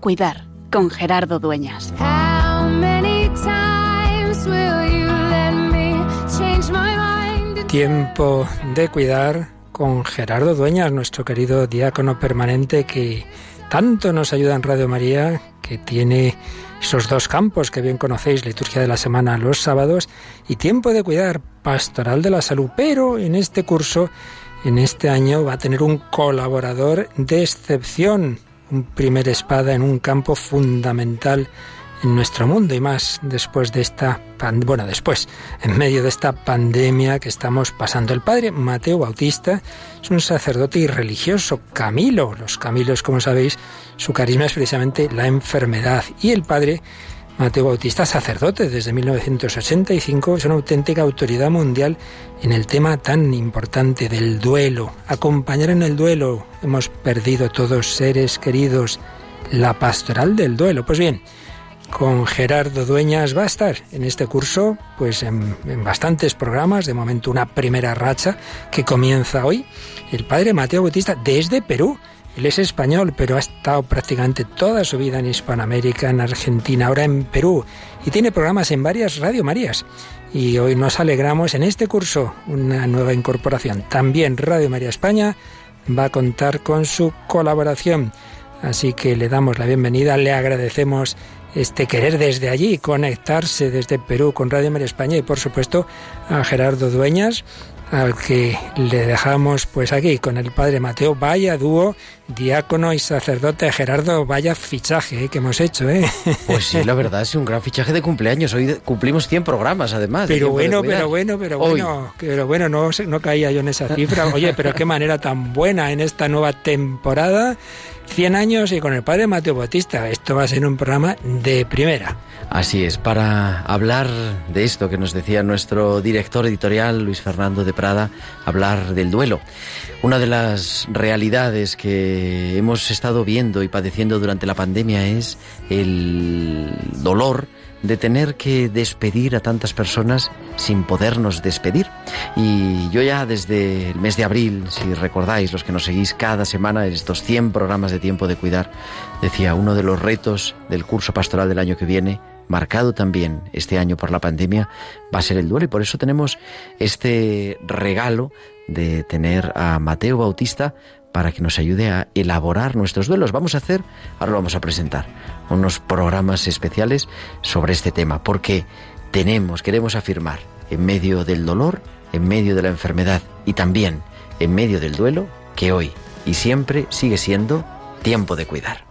cuidar con Gerardo Dueñas. How many times will you let me change my mind? Tiempo de cuidar con Gerardo Dueñas, nuestro querido diácono permanente que tanto nos ayuda en Radio María, que tiene esos dos campos que bien conocéis, liturgia de la semana los sábados y tiempo de cuidar, pastoral de la salud, pero en este curso, en este año, va a tener un colaborador de excepción, un primer espada en un campo fundamental en nuestro mundo y más después de esta bueno después en medio de esta pandemia que estamos pasando. El padre Mateo Bautista es un sacerdote y religioso Camilo. Los Camilos como sabéis su carisma es precisamente la enfermedad y el padre Mateo Bautista sacerdote desde 1985 es una auténtica autoridad mundial en el tema tan importante del duelo acompañar en el duelo hemos perdido todos seres queridos la pastoral del duelo pues bien con Gerardo Dueñas va a estar en este curso pues en, en, bastantes programas, de momento una primera racha que comienza hoy. El padre Mateo Bautista desde Perú. Él es español, pero ha estado prácticamente toda su vida en Hispanoamérica, en Argentina, ahora en Perú, y tiene programas en varias Radio Marías. Y hoy nos alegramos en este curso, una nueva incorporación. También Radio María España va a contar con su colaboración. Así que le damos la bienvenida, le agradecemos este querer desde allí, conectarse desde Perú con Radio María España y por supuesto a Gerardo Dueñas, al que le dejamos pues aquí con el padre Mateo. Vaya dúo, diácono y sacerdote Gerardo, vaya fichaje ¿eh? que hemos hecho, ¿eh? Pues sí, la verdad es un gran fichaje de cumpleaños. Hoy cumplimos 100 programas además. Pero bueno, pero bueno, pero Hoy. bueno, pero bueno, no, no caía yo en esa cifra. Oye, pero qué manera tan buena en esta nueva temporada. 100 años y con el padre Mateo Bautista. Esto va a ser un programa de primera. Así es, para hablar de esto que nos decía nuestro director editorial, Luis Fernando de Prada, hablar del duelo. Una de las realidades que hemos estado viendo y padeciendo durante la pandemia es el dolor de tener que despedir a tantas personas sin podernos despedir. Y yo ya desde el mes de abril, si recordáis, los que nos seguís cada semana en estos 100 programas de tiempo de cuidar, decía, uno de los retos del curso pastoral del año que viene, marcado también este año por la pandemia, va a ser el duelo. Y por eso tenemos este regalo de tener a Mateo Bautista para que nos ayude a elaborar nuestros duelos. Vamos a hacer, ahora lo vamos a presentar, unos programas especiales sobre este tema, porque tenemos, queremos afirmar, en medio del dolor, en medio de la enfermedad y también en medio del duelo, que hoy y siempre sigue siendo tiempo de cuidar.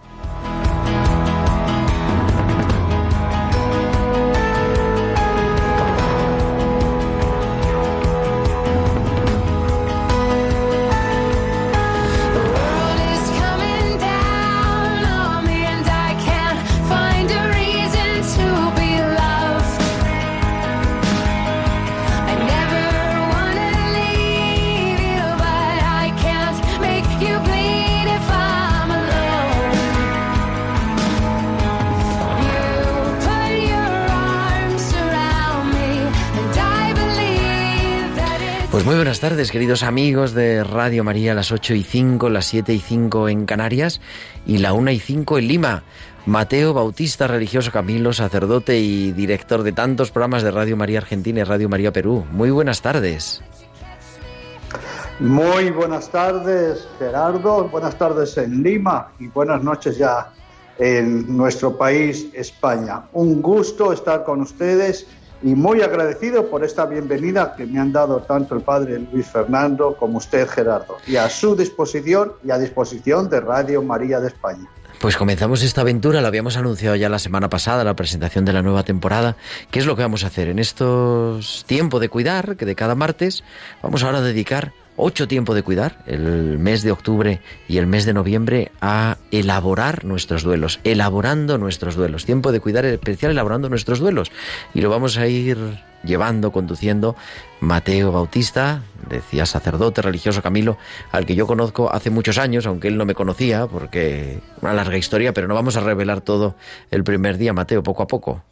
Buenas tardes, queridos amigos de Radio María, las 8 y 5, las 7 y 5 en Canarias y la 1 y 5 en Lima. Mateo Bautista, religioso Camilo, sacerdote y director de tantos programas de Radio María Argentina y Radio María Perú. Muy buenas tardes. Muy buenas tardes, Gerardo. Buenas tardes en Lima y buenas noches ya en nuestro país, España. Un gusto estar con ustedes y muy agradecido por esta bienvenida que me han dado tanto el padre Luis Fernando como usted, Gerardo, y a su disposición y a disposición de Radio María de España. Pues comenzamos esta aventura, la habíamos anunciado ya la semana pasada, la presentación de la nueva temporada. ¿Qué es lo que vamos a hacer en estos tiempos de cuidar, que de cada martes vamos ahora a dedicar ocho tiempo de cuidar, el mes de octubre y el mes de noviembre, a elaborar nuestros duelos, elaborando nuestros duelos. Tiempo de cuidar especial elaborando nuestros duelos. Y lo vamos a ir llevando, conduciendo Mateo Bautista, decía sacerdote religioso Camilo, al que yo conozco hace muchos años, aunque él no me conocía, porque una larga historia, pero no vamos a revelar todo el primer día, Mateo, poco a poco.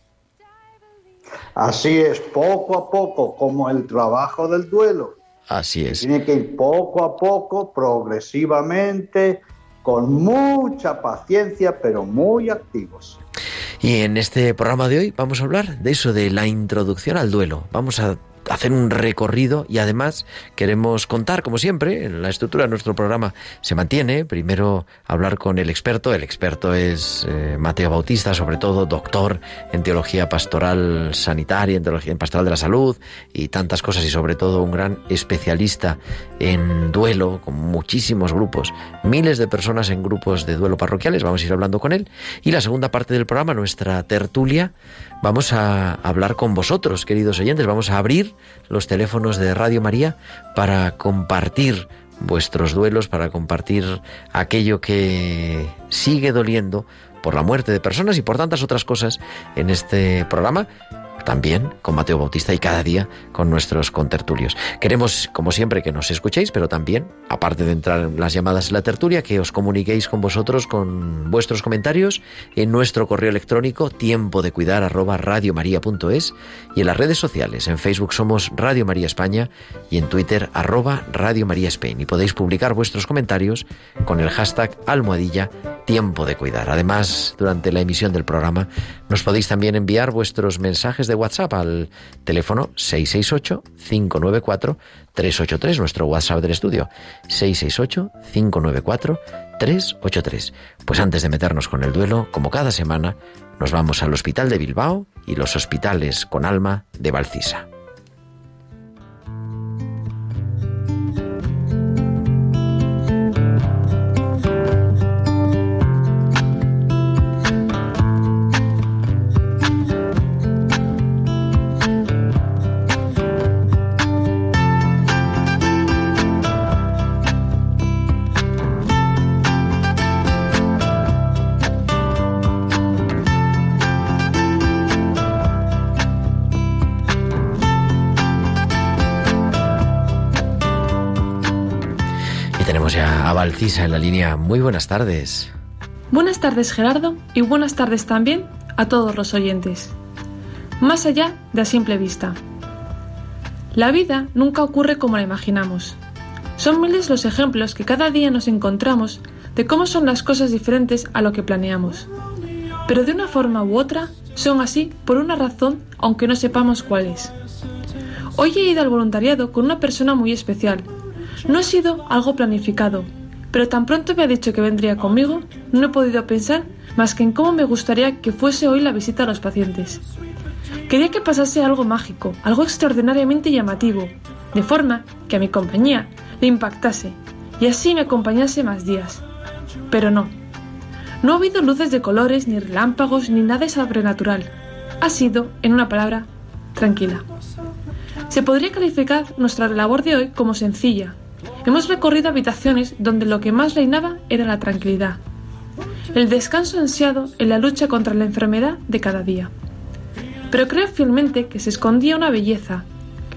Así es, poco a poco, como el trabajo del duelo. Así es. Tiene que ir poco a poco, progresivamente, con mucha paciencia, pero muy activos. Y en este programa de hoy vamos a hablar de eso, de la introducción al duelo. Vamos a hacer un recorrido y además queremos contar, como siempre, en la estructura de nuestro programa se mantiene. Primero hablar con el experto. El experto es eh, Mateo Bautista, sobre todo doctor en teología pastoral sanitaria, en teología pastoral de la salud y tantas cosas y sobre todo un gran especialista en duelo con muchísimos grupos, miles de personas en grupos de duelo parroquiales. Vamos a ir hablando con él. Y la segunda parte del programa, nuestra tertulia, vamos a hablar con vosotros, queridos oyentes. Vamos a abrir los teléfonos de Radio María para compartir vuestros duelos, para compartir aquello que sigue doliendo por la muerte de personas y por tantas otras cosas en este programa también con Mateo Bautista y cada día con nuestros contertulios. Queremos, como siempre, que nos escuchéis, pero también, aparte de entrar en las llamadas en la tertulia, que os comuniquéis con vosotros con vuestros comentarios en nuestro correo electrónico tiempo de cuidar arroba radiomaria.es y en las redes sociales. En Facebook somos Radio María España y en Twitter arroba Radio María Spain. Y podéis publicar vuestros comentarios con el hashtag almohadilla tiempo de cuidar. Además, durante la emisión del programa nos podéis también enviar vuestros mensajes de WhatsApp al teléfono 668-594-383, nuestro WhatsApp del estudio. 668-594-383. Pues antes de meternos con el duelo, como cada semana, nos vamos al Hospital de Bilbao y los hospitales con alma de Valcisa. En la línea. Muy buenas tardes. Buenas tardes Gerardo y buenas tardes también a todos los oyentes. Más allá de a simple vista. La vida nunca ocurre como la imaginamos. Son miles los ejemplos que cada día nos encontramos de cómo son las cosas diferentes a lo que planeamos. Pero de una forma u otra son así por una razón aunque no sepamos cuál es. Hoy he ido al voluntariado con una persona muy especial. No ha sido algo planificado, pero tan pronto me ha dicho que vendría conmigo, no he podido pensar más que en cómo me gustaría que fuese hoy la visita a los pacientes. Quería que pasase algo mágico, algo extraordinariamente llamativo, de forma que a mi compañía le impactase y así me acompañase más días. Pero no. No ha habido luces de colores, ni relámpagos, ni nada sobrenatural. Ha sido, en una palabra, tranquila. Se podría calificar nuestra labor de hoy como sencilla, Hemos recorrido habitaciones donde lo que más reinaba era la tranquilidad, el descanso ansiado en la lucha contra la enfermedad de cada día. Pero creo fielmente que se escondía una belleza,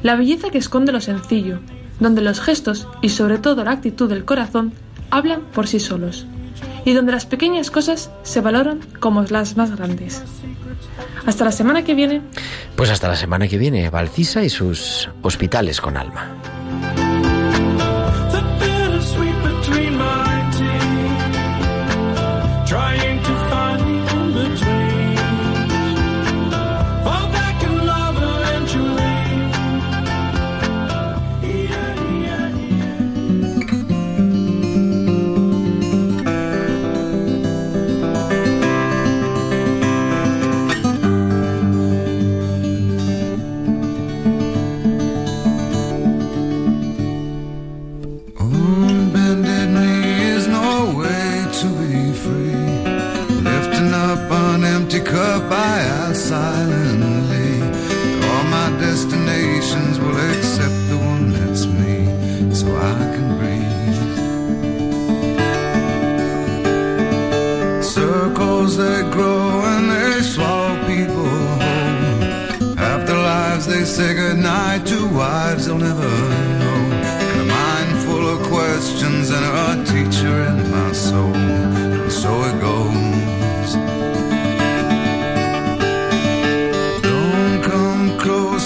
la belleza que esconde lo sencillo, donde los gestos y sobre todo la actitud del corazón hablan por sí solos, y donde las pequeñas cosas se valoran como las más grandes. Hasta la semana que viene. Pues hasta la semana que viene, Valcisa y sus hospitales con alma.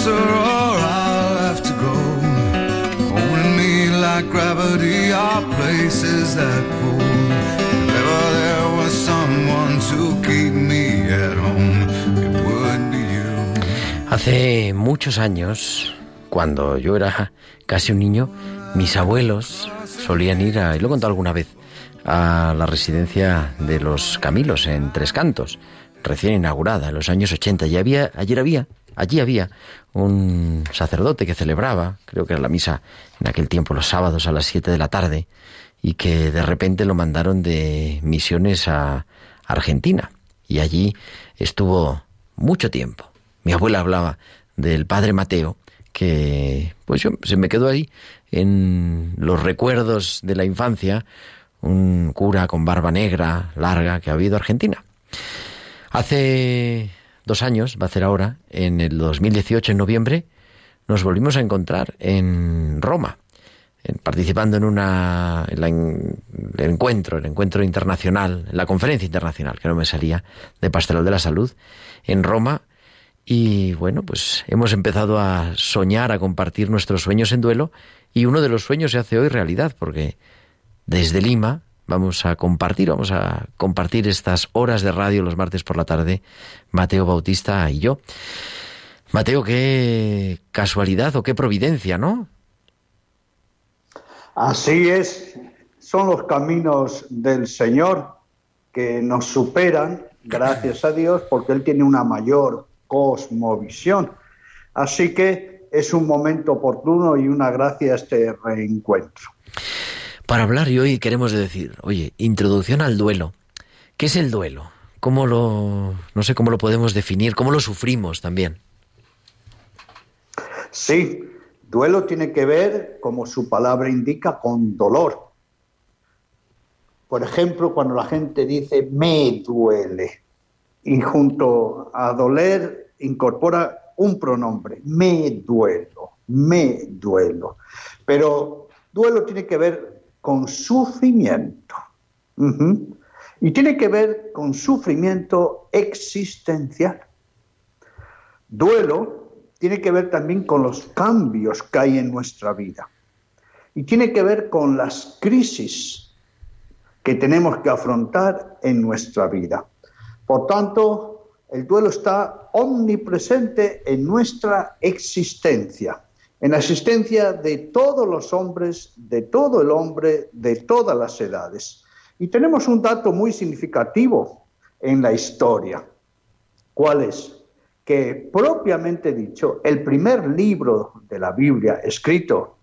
Or I'll have to go. Me there was someone to keep me at home, it would be you. Hace muchos años, cuando yo era casi un niño, mis abuelos solían ir, a, y lo he contado alguna vez, a la residencia de los Camilos en Tres Cantos, recién inaugurada en los años 80. Y había, ayer había, allí había un sacerdote que celebraba, creo que era la misa en aquel tiempo los sábados a las 7 de la tarde, y que de repente lo mandaron de misiones a Argentina. Y allí estuvo mucho tiempo. Mi abuela hablaba del padre Mateo, que pues yo, se me quedó ahí en los recuerdos de la infancia, un cura con barba negra, larga, que ha habido Argentina. Hace dos años, va a ser ahora, en el 2018, en noviembre, nos volvimos a encontrar en Roma, participando en una en la el encuentro, el encuentro internacional, la conferencia internacional, que no me salía, de Pastoral de la Salud, en Roma. Y bueno, pues hemos empezado a soñar, a compartir nuestros sueños en duelo, y uno de los sueños se hace hoy realidad, porque desde Lima vamos a compartir, vamos a compartir estas horas de radio los martes por la tarde, Mateo Bautista y yo. Mateo, qué casualidad o qué providencia, ¿no? Así es, son los caminos del Señor que nos superan, gracias a Dios, porque Él tiene una mayor cosmovisión. Así que es un momento oportuno y una gracia este reencuentro. Para hablar y hoy queremos decir, oye, introducción al duelo. ¿Qué es el duelo? ¿Cómo lo, no sé cómo lo podemos definir? ¿Cómo lo sufrimos también? Sí, duelo tiene que ver, como su palabra indica, con dolor. Por ejemplo, cuando la gente dice me duele y junto a doler incorpora un pronombre, me duelo, me duelo. Pero duelo tiene que ver con sufrimiento. Y tiene que ver con sufrimiento existencial. Duelo tiene que ver también con los cambios que hay en nuestra vida. Y tiene que ver con las crisis que tenemos que afrontar en nuestra vida. Por tanto, el duelo está omnipresente en nuestra existencia, en la existencia de todos los hombres, de todo el hombre, de todas las edades. Y tenemos un dato muy significativo en la historia. ¿Cuál es? Que propiamente dicho, el primer libro de la Biblia escrito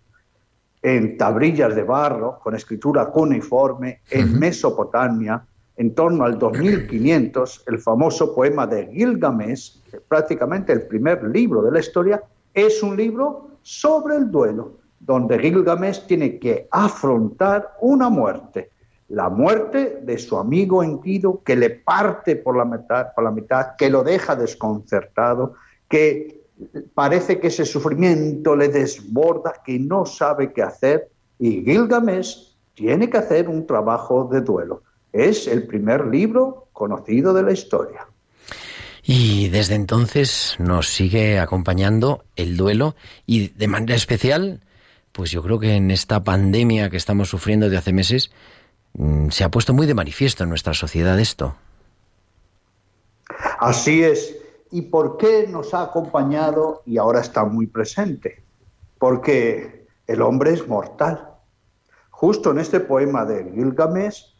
en tabrillas de barro, con escritura cuneiforme, en Mesopotamia, en torno al 2500, el famoso poema de Gilgamesh, que prácticamente el primer libro de la historia, es un libro sobre el duelo, donde Gilgamesh tiene que afrontar una muerte, la muerte de su amigo Enkidu, que le parte por la mitad, por la mitad que lo deja desconcertado, que parece que ese sufrimiento le desborda, que no sabe qué hacer, y Gilgamesh tiene que hacer un trabajo de duelo. Es el primer libro conocido de la historia. Y desde entonces nos sigue acompañando el duelo y de manera especial, pues yo creo que en esta pandemia que estamos sufriendo de hace meses, mm, se ha puesto muy de manifiesto en nuestra sociedad esto. Así es. ¿Y por qué nos ha acompañado y ahora está muy presente? Porque el hombre es mortal. Justo en este poema de Gilgamesh,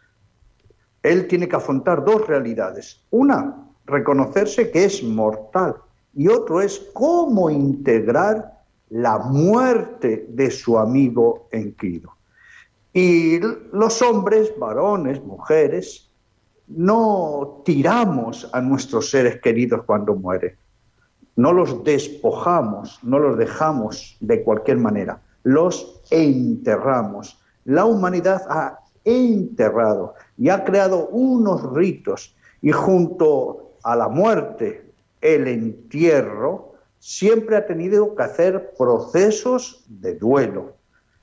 él tiene que afrontar dos realidades. Una, reconocerse que es mortal. Y otro es cómo integrar la muerte de su amigo Enkidu. Y los hombres, varones, mujeres, no tiramos a nuestros seres queridos cuando mueren. No los despojamos, no los dejamos de cualquier manera. Los enterramos. La humanidad ha enterrado y ha creado unos ritos y junto a la muerte, el entierro, siempre ha tenido que hacer procesos de duelo.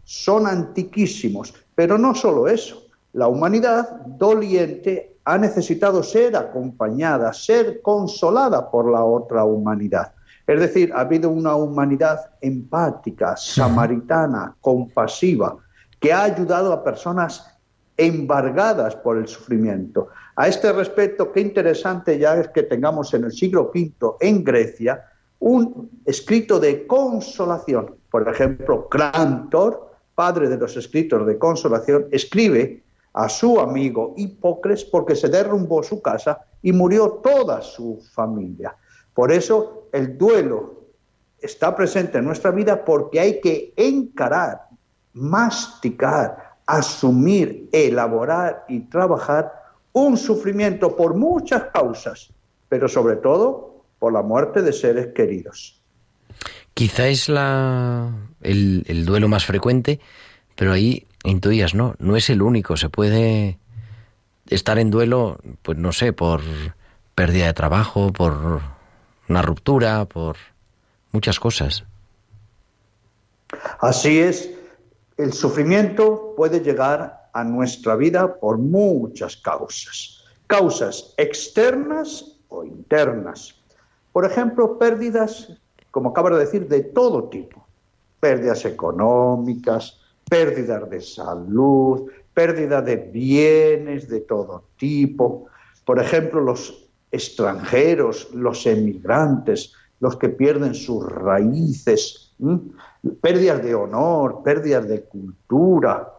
Son antiquísimos, pero no solo eso. La humanidad doliente ha necesitado ser acompañada, ser consolada por la otra humanidad. Es decir, ha habido una humanidad empática, samaritana, compasiva, que ha ayudado a personas embargadas por el sufrimiento. A este respecto, qué interesante ya es que tengamos en el siglo V en Grecia un escrito de consolación. Por ejemplo, Crantor, padre de los escritos de consolación, escribe a su amigo Hipócrates porque se derrumbó su casa y murió toda su familia. Por eso el duelo está presente en nuestra vida porque hay que encarar, masticar, asumir, elaborar y trabajar un sufrimiento por muchas causas, pero sobre todo por la muerte de seres queridos. Quizá es la, el, el duelo más frecuente, pero ahí intuías, ¿no? No es el único. Se puede estar en duelo, pues no sé, por pérdida de trabajo, por una ruptura, por muchas cosas. Así es, el sufrimiento puede llegar a nuestra vida por muchas causas, causas externas o internas. Por ejemplo, pérdidas, como acabo de decir, de todo tipo. Pérdidas económicas, pérdidas de salud, pérdida de bienes de todo tipo. Por ejemplo, los extranjeros, los emigrantes, los que pierden sus raíces, pérdidas de honor, pérdidas de cultura,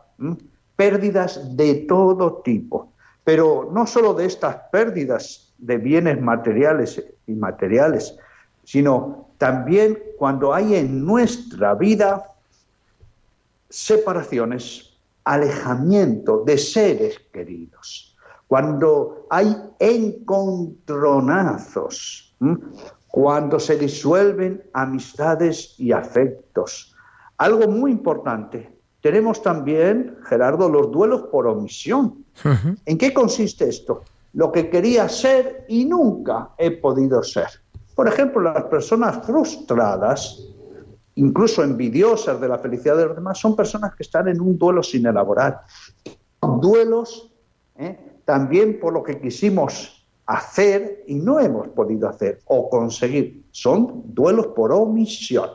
pérdidas de todo tipo. Pero no solo de estas pérdidas de bienes materiales y materiales, sino también cuando hay en nuestra vida separaciones, alejamiento de seres queridos, cuando hay encontronazos, cuando se disuelven amistades y afectos. Algo muy importante, tenemos también, Gerardo, los duelos por omisión. ¿En qué consiste esto? Lo que quería ser y nunca he podido ser. Por ejemplo, las personas frustradas, incluso envidiosas de la felicidad de los demás, son personas que están en un duelo sin elaborar. Duelos ¿eh? también por lo que quisimos hacer y no hemos podido hacer o conseguir. Son duelos por omisión,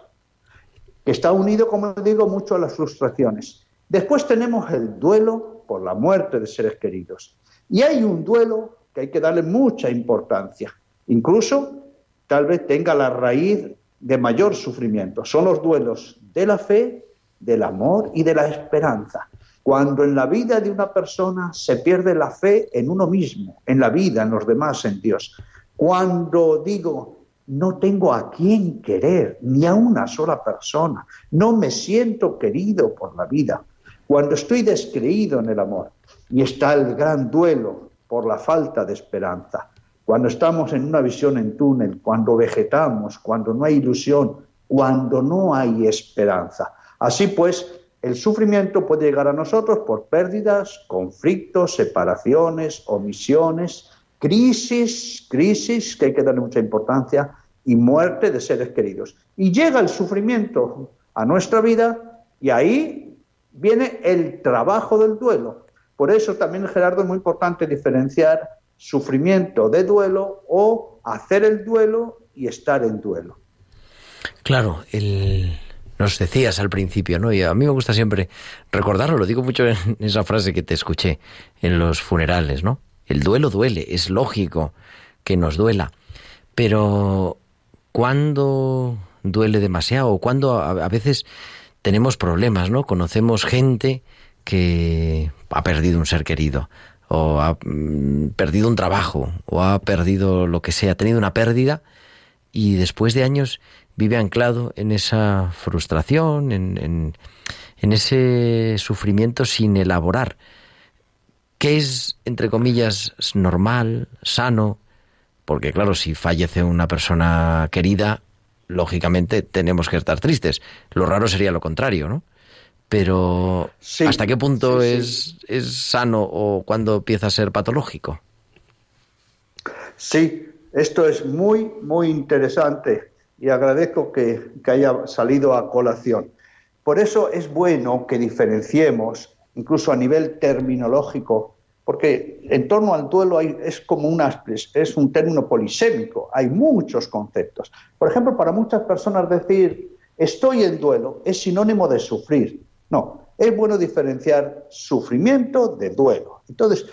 que está unido, como digo, mucho a las frustraciones. Después tenemos el duelo por la muerte de seres queridos. Y hay un duelo que hay que darle mucha importancia. Incluso tal vez tenga la raíz de mayor sufrimiento. Son los duelos de la fe, del amor y de la esperanza. Cuando en la vida de una persona se pierde la fe en uno mismo, en la vida, en los demás, en Dios. Cuando digo, no tengo a quién querer, ni a una sola persona, no me siento querido por la vida. Cuando estoy descreído en el amor y está el gran duelo por la falta de esperanza. Cuando estamos en una visión en túnel, cuando vegetamos, cuando no hay ilusión, cuando no hay esperanza. Así pues, el sufrimiento puede llegar a nosotros por pérdidas, conflictos, separaciones, omisiones, crisis, crisis que hay que darle mucha importancia y muerte de seres queridos. Y llega el sufrimiento a nuestra vida y ahí viene el trabajo del duelo. Por eso también, Gerardo, es muy importante diferenciar sufrimiento de duelo o hacer el duelo y estar en duelo. Claro, nos decías al principio, ¿no? Y a mí me gusta siempre recordarlo, lo digo mucho en esa frase que te escuché en los funerales, ¿no? El duelo duele, es lógico que nos duela, pero ¿cuándo duele demasiado? ¿Cuándo a, veces tenemos problemas, ¿no? Conocemos gente que ha perdido un ser querido, o ha mm, perdido un trabajo, o ha perdido lo que sea, ha tenido una pérdida, y después de años vive anclado en esa frustración, en, en, ese sufrimiento sin elaborar. ¿Qué es, entre comillas, normal, sano? Porque claro, si fallece una persona querida, lógicamente tenemos que estar tristes. Lo raro sería lo contrario, ¿no? Pero ¿hasta qué punto es, es sano o cuándo empieza a ser patológico? Sí, esto es muy, muy interesante y agradezco que, que haya salido a colación. Por eso es bueno que diferenciemos, incluso a nivel terminológico, porque en torno al duelo hay, es como una, es un término polisémico, hay muchos conceptos. Por ejemplo, para muchas personas decir estoy en duelo es sinónimo de sufrir. No, es bueno diferenciar sufrimiento de duelo. Entonces,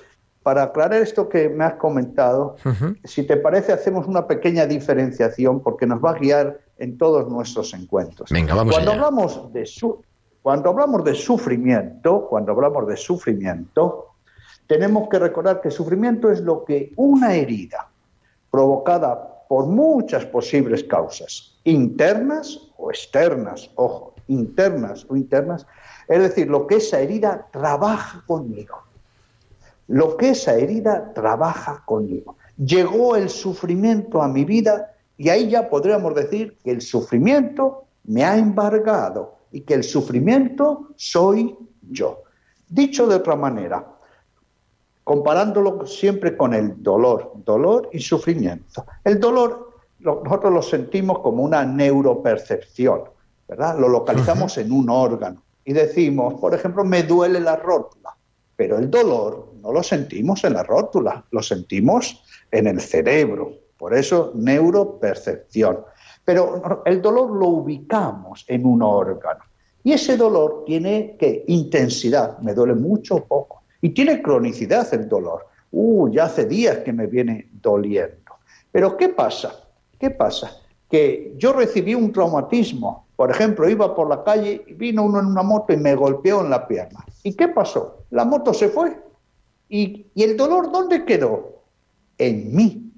para aclarar esto que me has comentado, si te parece, hacemos una pequeña diferenciación porque nos va a guiar en todos nuestros encuentros. Venga, vamos cuando allá. hablamos de su, cuando hablamos de sufrimiento, cuando hablamos de sufrimiento, tenemos que recordar que sufrimiento es lo que una herida provocada por muchas posibles causas, internas o externas, ojo, internas o internas, es decir, lo que esa herida trabaja conmigo. Lo que esa herida trabaja conmigo. Llegó el sufrimiento a mi vida y ahí ya podríamos decir que el sufrimiento me ha embargado y que el sufrimiento soy yo. Dicho de otra manera, comparándolo siempre con el dolor, dolor y sufrimiento. El dolor lo, nosotros lo sentimos como una neuropercepción, ¿verdad? Lo localizamos en un órgano y decimos, por ejemplo, me duele la rótula, pero el dolor no lo sentimos en la rótula, lo sentimos en el cerebro, por eso neuropercepción. Pero el dolor lo ubicamos en un órgano y ese dolor tiene que intensidad, me duele mucho o poco, y tiene cronicidad el dolor. Uh, ya hace días que me viene doliendo. Pero ¿qué pasa? ¿Qué pasa? Que yo recibí un traumatismo. Por ejemplo, iba por la calle y vino uno en una moto y me golpeó en la pierna. ¿Y qué pasó? La moto se fue. ¿Y, y el dolor dónde quedó? En mí.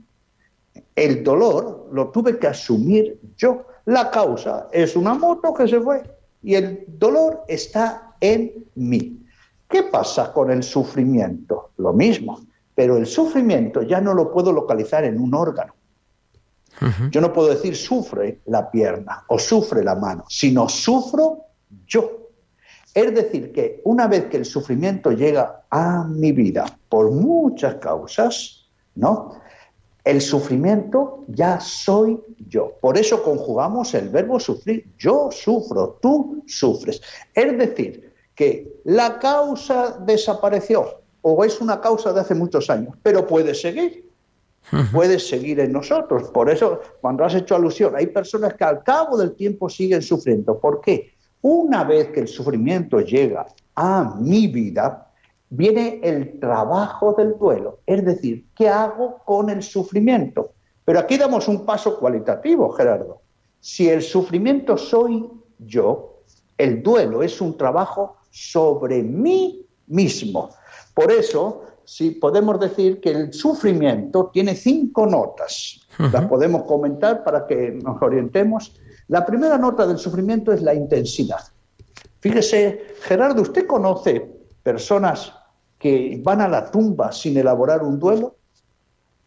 El dolor lo tuve que asumir yo. La causa es una moto que se fue y el dolor está en mí. ¿Qué pasa con el sufrimiento? Lo mismo, pero el sufrimiento ya no lo puedo localizar en un órgano. Yo no puedo decir sufre la pierna o sufre la mano, sino sufro yo. Es decir, que una vez que el sufrimiento llega a mi vida por muchas causas, ¿no? El sufrimiento ya soy yo. Por eso conjugamos el verbo sufrir. Yo sufro, tú sufres. Es decir, que la causa desapareció o es una causa de hace muchos años, pero puede seguir. Puede seguir en nosotros. Por eso, cuando has hecho alusión, hay personas que al cabo del tiempo siguen sufriendo. ¿Por qué? Una vez que el sufrimiento llega a mi vida, viene el trabajo del duelo. Es decir, ¿qué hago con el sufrimiento? Pero aquí damos un paso cualitativo, Gerardo. Si el sufrimiento soy yo, el duelo es un trabajo sobre mí mismo. Por eso, si podemos decir que el sufrimiento tiene cinco notas. Las podemos comentar para que nos orientemos. La primera nota del sufrimiento es la intensidad. Fíjese, Gerardo, ¿usted conoce personas que van a la tumba sin elaborar un duelo?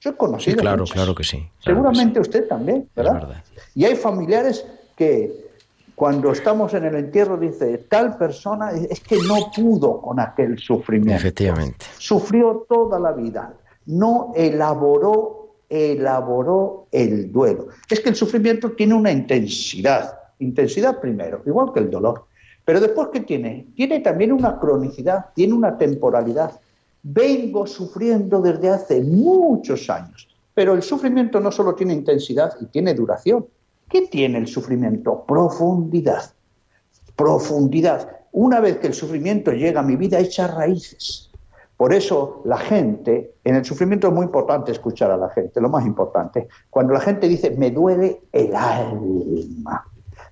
Yo he conocido. Sí, claro, muchas. claro que sí. claro Seguramente que sí. usted también, ¿verdad? verdad. Y hay familiares que cuando estamos en el entierro dice, tal persona es que no pudo con aquel sufrimiento. Efectivamente. Sufrió toda la vida, no elaboró, elaboró el duelo. Es que el sufrimiento tiene una intensidad, intensidad primero, igual que el dolor. Pero después, ¿qué tiene? Tiene también una cronicidad, tiene una temporalidad. Vengo sufriendo desde hace muchos años, pero el sufrimiento no solo tiene intensidad y tiene duración. ¿Qué tiene el sufrimiento? Profundidad. Profundidad. Una vez que el sufrimiento llega a mi vida, echa raíces. Por eso la gente, en el sufrimiento es muy importante escuchar a la gente, lo más importante. Cuando la gente dice, me duele el alma,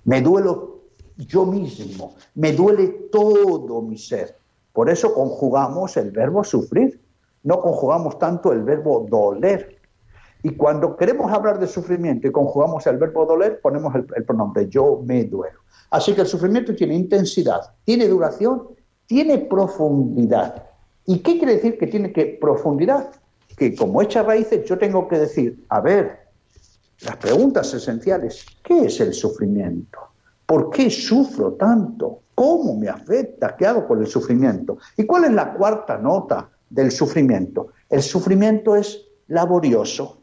me duelo yo mismo, me duele todo mi ser. Por eso conjugamos el verbo sufrir, no conjugamos tanto el verbo doler. Y cuando queremos hablar de sufrimiento y conjugamos el verbo doler, ponemos el, pronombre yo me duelo. Así que el sufrimiento tiene intensidad, tiene duración, tiene profundidad. ¿Y qué quiere decir que tiene profundidad? Que como echa raíces yo tengo que decir, a ver, las preguntas esenciales, ¿qué es el sufrimiento? ¿Por qué sufro tanto? ¿Cómo me afecta? ¿Qué hago con el sufrimiento? ¿Y cuál es la cuarta nota del sufrimiento? El sufrimiento es laborioso.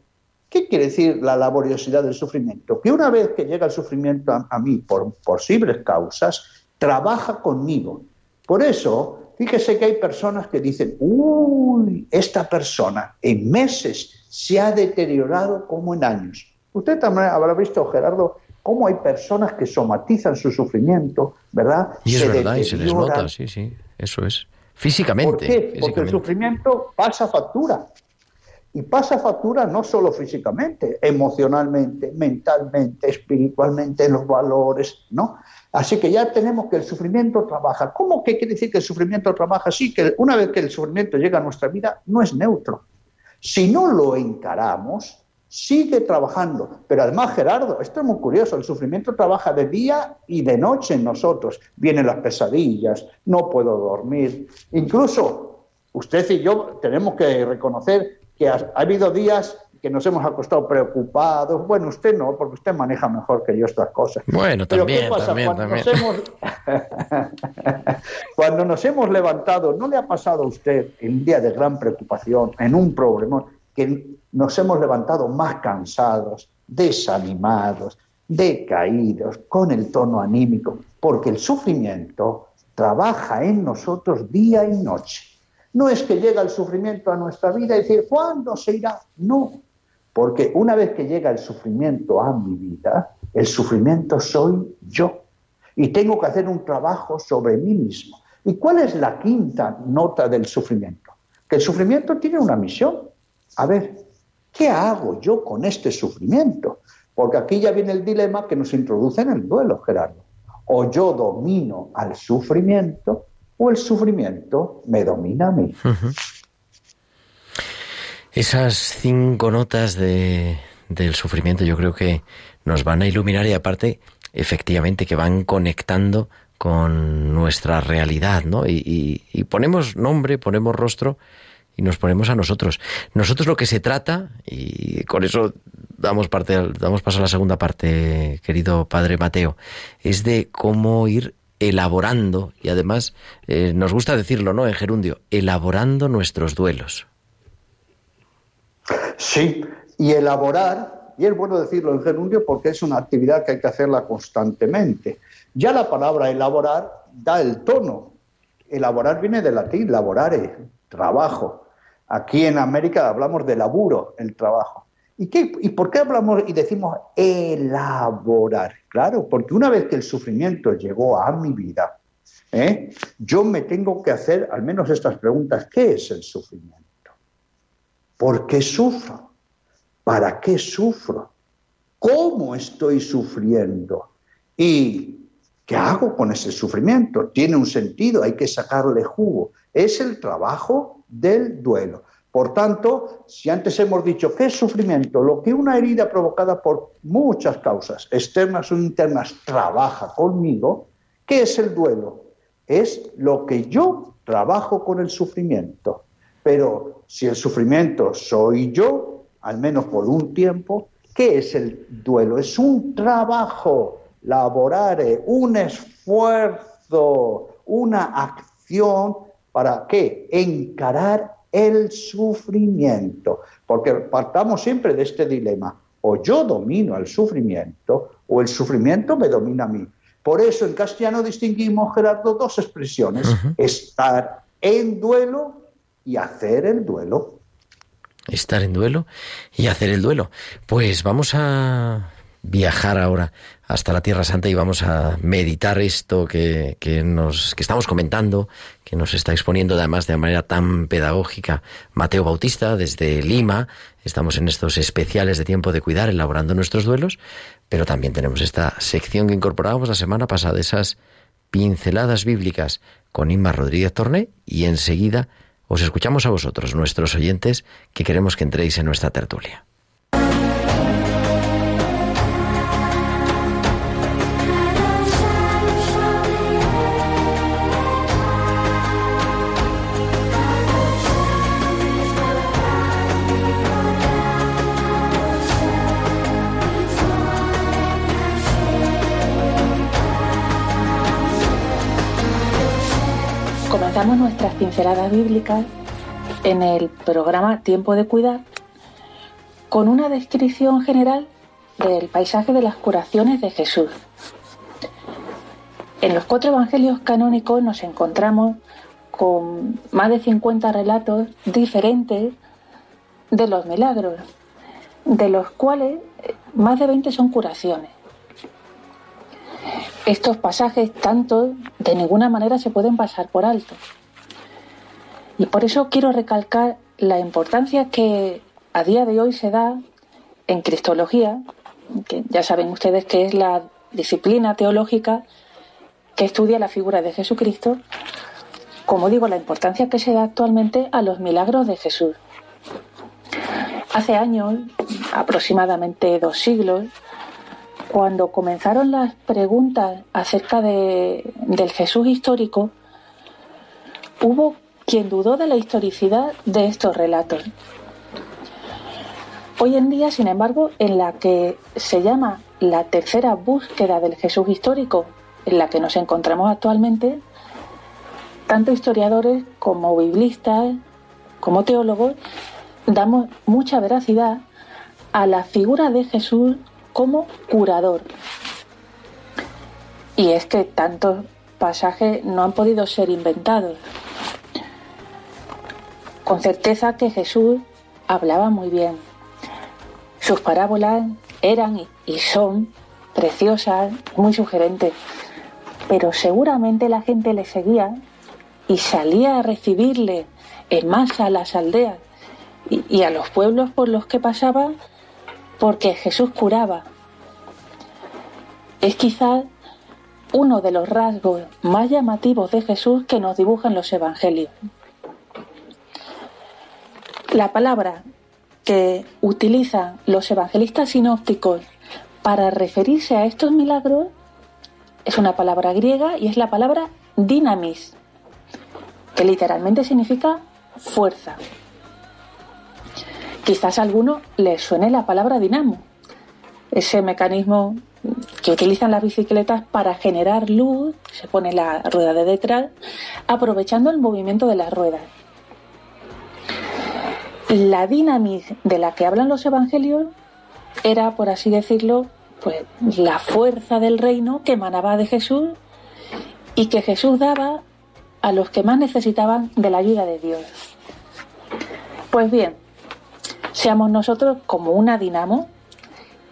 ¿Qué quiere decir la laboriosidad del sufrimiento? Que una vez que llega el sufrimiento a, mí por posibles causas, trabaja conmigo. Por eso, fíjese que hay personas que dicen, uy, esta persona en meses se ha deteriorado como en años. Usted también habrá visto, Gerardo, cómo hay personas que somatizan su sufrimiento, ¿verdad? Y es verdad, y se les nota, sí, sí, eso es. Físicamente. ¿Por qué? Porque el sufrimiento pasa factura. Y pasa factura no solo físicamente, emocionalmente, mentalmente, espiritualmente, en los valores, ¿no? Así que ya tenemos que el sufrimiento trabaja. ¿Cómo que quiere decir que el sufrimiento trabaja? Sí, que una vez que el sufrimiento llega a nuestra vida, no es neutro. Si no lo encaramos, sigue trabajando. Pero además, Gerardo, esto es muy curioso, el sufrimiento trabaja de día y de noche en nosotros. Vienen las pesadillas, no puedo dormir. Incluso usted y yo tenemos que reconocer que ha, ha habido días que nos hemos acostado preocupados. Bueno, usted no, porque usted maneja mejor que yo estas cosas. Bueno, Pero también, ¿qué pasa? también, cuando, también. Nos hemos... cuando nos hemos levantado, ¿no le ha pasado a usted en un día de gran preocupación, en un problema, que nos hemos levantado más cansados, desanimados, decaídos, con el tono anímico? Porque el sufrimiento trabaja en nosotros día y noche. No es que llega el sufrimiento a nuestra vida y decir, ¿cuándo se irá? No, porque una vez que llega el sufrimiento a mi vida, el sufrimiento soy yo. Y tengo que hacer un trabajo sobre mí mismo. ¿Y cuál es la quinta nota del sufrimiento? Que el sufrimiento tiene una misión. A ver, ¿qué hago yo con este sufrimiento? Porque aquí ya viene el dilema que nos introduce en el duelo, Gerardo. O yo domino al sufrimiento o el sufrimiento me domina a mí. Esas cinco notas de, del sufrimiento yo creo que nos van a iluminar y aparte, efectivamente, que van conectando con nuestra realidad, ¿no? Y, ponemos nombre, ponemos rostro y nos ponemos a nosotros. Nosotros lo que se trata, y con eso damos, parte, damos paso a la segunda parte, querido padre Mateo, es de cómo ir elaborando, y además eh, nos gusta decirlo, ¿no? En gerundio, elaborando nuestros duelos. Sí, y elaborar, y es bueno decirlo en gerundio porque es una actividad que hay que hacerla constantemente. Ya la palabra elaborar da el tono. Elaborar viene del latín, laborare, trabajo. Aquí en América hablamos de laburo, el trabajo. ¿Y, qué, ¿Y por qué hablamos y decimos elaborar? Claro, porque una vez que el sufrimiento llegó a mi vida, ¿eh? yo me tengo que hacer al menos estas preguntas. ¿Qué es el sufrimiento? ¿Por qué sufro? ¿Para qué sufro? ¿Cómo estoy sufriendo? ¿Y qué hago con ese sufrimiento? Tiene un sentido, hay que sacarle jugo. Es el trabajo del duelo. Por tanto, si antes hemos dicho que es sufrimiento, lo que una herida provocada por muchas causas, externas o internas, trabaja conmigo, ¿qué es el duelo? Es lo que yo trabajo con el sufrimiento. Pero si el sufrimiento soy yo, al menos por un tiempo, ¿qué es el duelo? Es un trabajo, laborare, un esfuerzo, una acción para qué? Encarar el sufrimiento. Porque partamos siempre de este dilema. O yo domino el sufrimiento o el sufrimiento me domina a mí. Por eso en castellano distinguimos, Gerardo, dos expresiones. Uh -huh. Estar en duelo y hacer el duelo. Estar en duelo y hacer el duelo. Pues vamos a viajar ahora hasta la Tierra Santa y vamos a meditar esto que, que, nos, que estamos comentando, que nos está exponiendo además de manera tan pedagógica Mateo Bautista desde Lima. Estamos en estos especiales de tiempo de cuidar, elaborando nuestros duelos, pero también tenemos esta sección que incorporábamos la semana pasada, esas pinceladas bíblicas con Inma Rodríguez Torné y enseguida os escuchamos a vosotros, nuestros oyentes, que queremos que entréis en nuestra tertulia. Nuestras pinceladas bíblicas en el programa Tiempo de Cuidar con una descripción general del paisaje de las curaciones de Jesús. En los cuatro evangelios canónicos nos encontramos con más de 50 relatos diferentes de los milagros, de los cuales eh, más de 20 son curaciones. Estos pasajes, tanto, de ninguna manera se pueden pasar por alto. Y por eso quiero recalcar la importancia que a día de hoy se da en Cristología, que ya saben ustedes que es la disciplina teológica que estudia la figura de Jesucristo, como digo, la importancia que se da actualmente a los milagros de Jesús. Hace años, aproximadamente dos siglos, cuando comenzaron las preguntas acerca de, del Jesús histórico, hubo quien dudó de la historicidad de estos relatos. Hoy en día, sin embargo, en la que se llama la tercera búsqueda del Jesús histórico, en la que nos encontramos actualmente, tanto historiadores como biblistas, como teólogos, damos mucha veracidad a la figura de Jesús como curador. Y es que tantos pasajes no han podido ser inventados. Con certeza que Jesús hablaba muy bien. Sus parábolas eran y son preciosas, muy sugerentes, pero seguramente la gente le seguía y salía a recibirle en masa a las aldeas y, y a los pueblos por los que pasaba porque Jesús curaba. Es quizás uno de los rasgos más llamativos de Jesús que nos dibujan los evangelios. La palabra que utilizan los evangelistas sinópticos para referirse a estos milagros es una palabra griega y es la palabra dinamis, que literalmente significa fuerza. Quizás a alguno le suene la palabra dinamo, ese mecanismo que utilizan las bicicletas para generar luz, se pone la rueda de detrás, aprovechando el movimiento de las ruedas. La dinamis de la que hablan los evangelios era, por así decirlo, pues la fuerza del reino que emanaba de Jesús y que Jesús daba a los que más necesitaban de la ayuda de Dios. Pues bien, seamos nosotros como una dinamo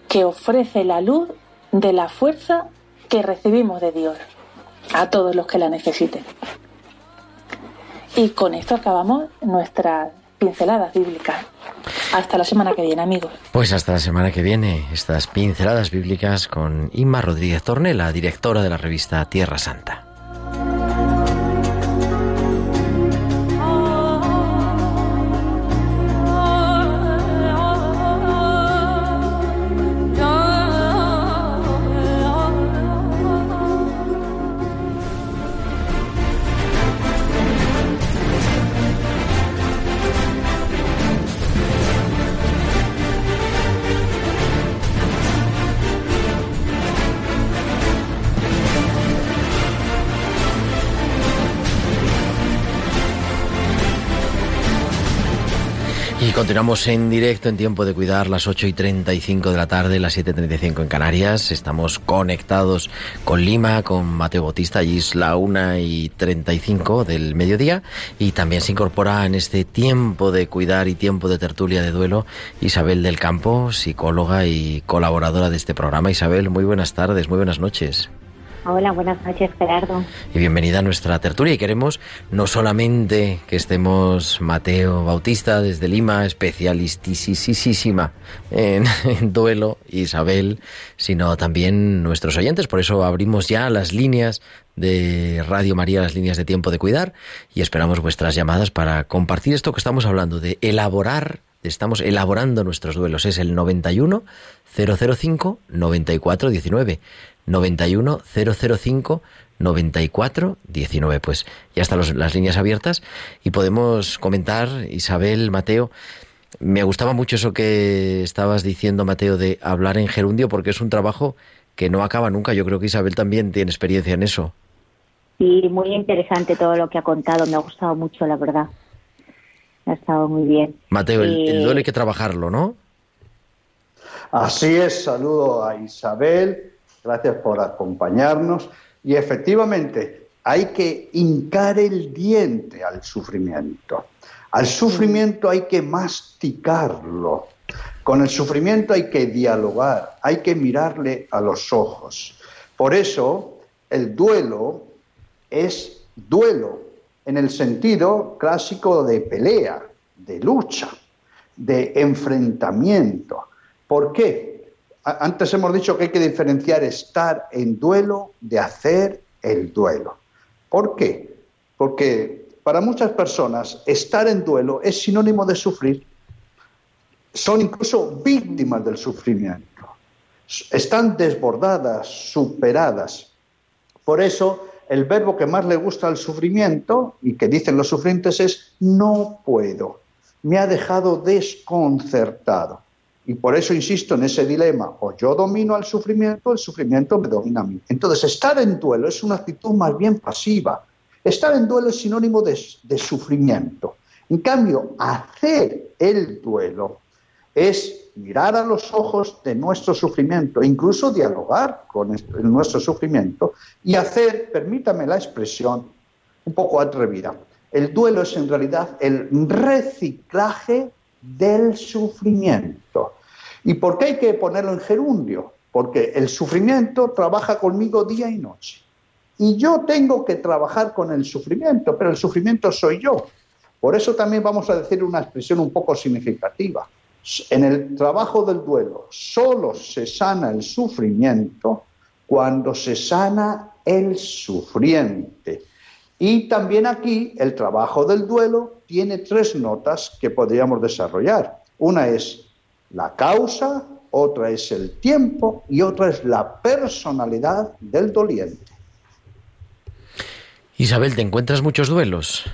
que ofrece la luz de la fuerza que recibimos de Dios a todos los que la necesiten. Y con esto acabamos nuestras pinceladas bíblicas. Hasta la semana que viene, amigos. Pues hasta la semana que viene, estas pinceladas bíblicas con Inma Rodríguez Tornela, directora de la revista Tierra Santa. Continuamos en directo en tiempo de cuidar las 8 y 35 de la tarde, las 7.35 en Canarias. Estamos conectados con Lima, con Mateo Bautista, allí es la 1 y 35 del mediodía. Y también se incorpora en este tiempo de cuidar y tiempo de tertulia de duelo Isabel del Campo, psicóloga y colaboradora de este programa. Isabel, muy buenas tardes, muy buenas noches. Hola, buenas noches, Gerardo. Y bienvenida a nuestra tertulia. Y queremos no solamente que estemos Mateo Bautista desde Lima, especialistísima en, en duelo, Isabel, sino también nuestros oyentes. Por eso abrimos ya las líneas de Radio María, las líneas de tiempo de cuidar, y esperamos vuestras llamadas para compartir esto que estamos hablando de elaborar. Estamos elaborando nuestros duelos. Es el 91 005 94 19. 91 005 94 19. Pues ya están los- las líneas abiertas y podemos comentar, Isabel, Mateo. Me gustaba mucho eso que estabas diciendo, Mateo, de hablar en gerundio, porque es un trabajo que no acaba nunca. Yo creo que Isabel también tiene experiencia en eso. Y muy interesante todo lo que ha contado, me ha gustado mucho, la verdad. Ha estado muy bien. Mateo, el, el Eh, duelo hay que trabajarlo, ¿no? Así es, saludo a Isabel, gracias por acompañarnos. Y efectivamente, hay que hincar el diente al sufrimiento. Al sufrimiento hay que masticarlo. Con el sufrimiento hay que dialogar, hay que mirarle a los ojos. Por eso, el duelo es duelo en el sentido clásico de pelea, de lucha, de enfrentamiento. ¿Por qué? Antes hemos dicho que hay que diferenciar estar en duelo de hacer el duelo. ¿Por qué? Porque para muchas personas estar en duelo es sinónimo de sufrir. Son incluso víctimas del sufrimiento. Están desbordadas, superadas. Por eso el verbo que más le gusta al sufrimiento y que dicen los sufrientes es no puedo. Me ha dejado desconcertado. Y por eso insisto en ese dilema, o yo domino al sufrimiento, el sufrimiento me domina a mí. Entonces, estar en duelo es una actitud más bien pasiva. Estar en duelo es sinónimo de, de sufrimiento. En cambio, hacer el duelo es mirar a los ojos de nuestro sufrimiento, incluso dialogar con nuestro sufrimiento y hacer, permítame la expresión, un poco atrevida. El duelo es en realidad el reciclaje del sufrimiento. ¿Y por qué hay que ponerlo en gerundio? Porque el sufrimiento trabaja conmigo día y noche. Y yo tengo que trabajar con el sufrimiento, pero el sufrimiento soy yo. Por eso también vamos a decir una expresión un poco significativa. En el trabajo del duelo solo se sana el sufrimiento cuando se sana el sufriente. Y también aquí el trabajo del duelo tiene tres notas que podríamos desarrollar. Una es la causa, otra es el tiempo y otra es la personalidad del doliente. Isabel, ¿te encuentras muchos duelos?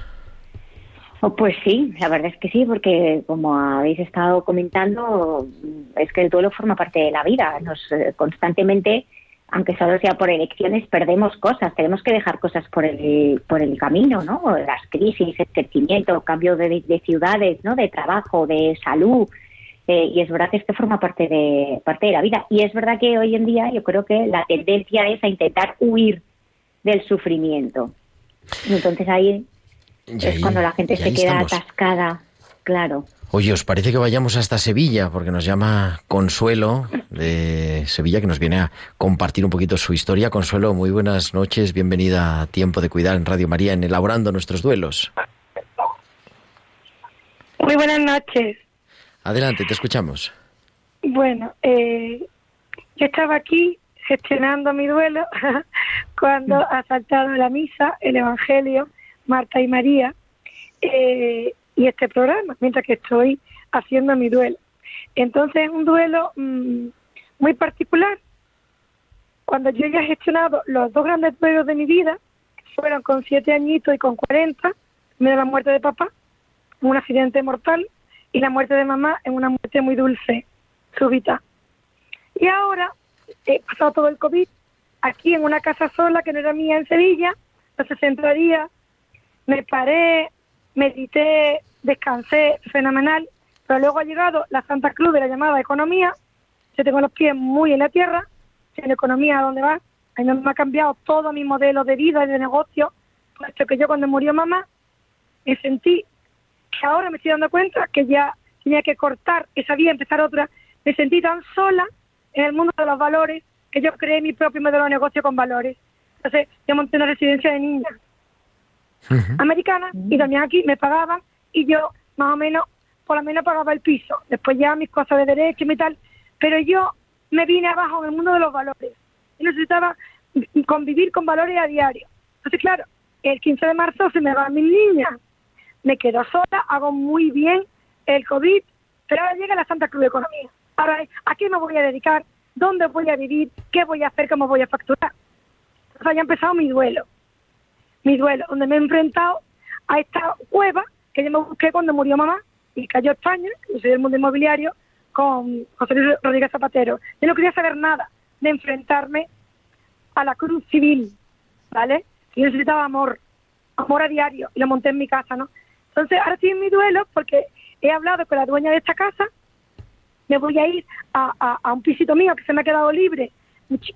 Oh, pues sí, la verdad es que sí, porque como habéis estado comentando, es que el duelo forma parte de la vida. Nos eh, constantemente, aunque solo sea por elecciones, perdemos cosas. Tenemos que dejar cosas por el por el camino, ¿no? Las crisis, el crecimiento, cambio de, de ciudades, ¿no? De trabajo, de salud. Eh, y es verdad que esto forma parte de parte de la vida. Y es verdad que hoy en día yo creo que la tendencia es a intentar huir del sufrimiento. Y entonces ahí es cuando la gente se queda atascada, claro. Oye, ¿os parece que vayamos hasta Sevilla? Porque nos llama Consuelo de Sevilla, que nos viene a compartir un poquito su historia. Consuelo, muy buenas noches, bienvenida a Tiempo de Cuidar en Radio María, en Elaborando Nuestros Duelos. Muy buenas noches. Adelante, te escuchamos. Bueno, eh, yo estaba aquí gestionando mi duelo cuando ha saltado la misa, el Evangelio, Marta y María, eh, y este programa, mientras que estoy haciendo mi duelo. Entonces es un duelo mm, muy particular. Cuando yo ya he gestionado los dos grandes duelos de mi vida, fueron con siete añitos y con cuarenta, me la muerte de papá, un accidente mortal, y la muerte de mamá en una muerte muy dulce, súbita. Y ahora he pasado todo el COVID aquí en una casa sola que no era mía en Sevilla, 60 días, me paré, medité, descansé, fenomenal, pero luego ha llegado la Santa Cruz de la llamada economía, yo tengo los pies muy en la tierra, en economía a dónde va, ahí me ha cambiado todo mi modelo de vida y de negocio, puesto que yo cuando murió mamá me sentí que ahora me estoy dando cuenta que ya tenía que cortar esa vía, empezar otra, me sentí tan sola en el mundo de los valores que yo creé mi propio modelo de negocio con valores. Entonces, yo monté una residencia de niñas americana y también aquí me pagaban y yo más o menos, por lo menos pagaba el piso. Después ya mis cosas de derecho y tal. Pero yo me vine abajo en el mundo de los valores y necesitaba convivir con valores a diario. Entonces, claro, el 15 de marzo se me van mis niñas. Me quedo sola, hago muy bien el COVID, pero ahora llega la Santa Cruz de Economía. Ahora, ¿a qué me voy a dedicar? ¿Dónde voy a vivir? ¿Qué voy a hacer? ¿Cómo voy a facturar? Entonces, ya ha empezado mi duelo mi duelo, donde me he enfrentado a esta cueva que yo me busqué cuando murió mamá y cayó España, yo soy del mundo inmobiliario, con José Luis Rodríguez Zapatero. Yo no quería saber nada de enfrentarme a la cruz civil, ¿vale? Yo necesitaba amor, amor a diario, y lo monté en mi casa, ¿no? Entonces, ahora estoy en mi duelo porque he hablado con la dueña de esta casa me voy a ir a, a- un pisito mío que se me ha quedado libre,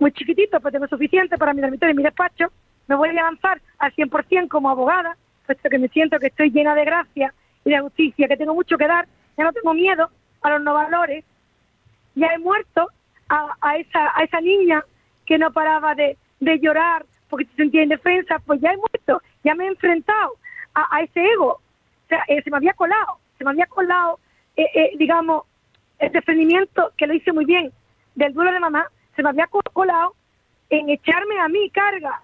muy chiquitito, pero tengo suficiente para mi dormitorio y mi despacho, me voy a lanzar al 100% como abogada, puesto que me siento que estoy llena de gracia y de justicia, que tengo mucho que dar, ya no tengo miedo a los no valores, ya he muerto a, a esa, a esa niña que no paraba de, llorar porque se sentía indefensa, pues ya he muerto, ya me he enfrentado a, ese ego. O sea, eh, se me había colado, se me había colado, eh, eh, digamos, el defendimiento que lo hice muy bien del duelo de mamá, se me había co- colado en echarme a mí carga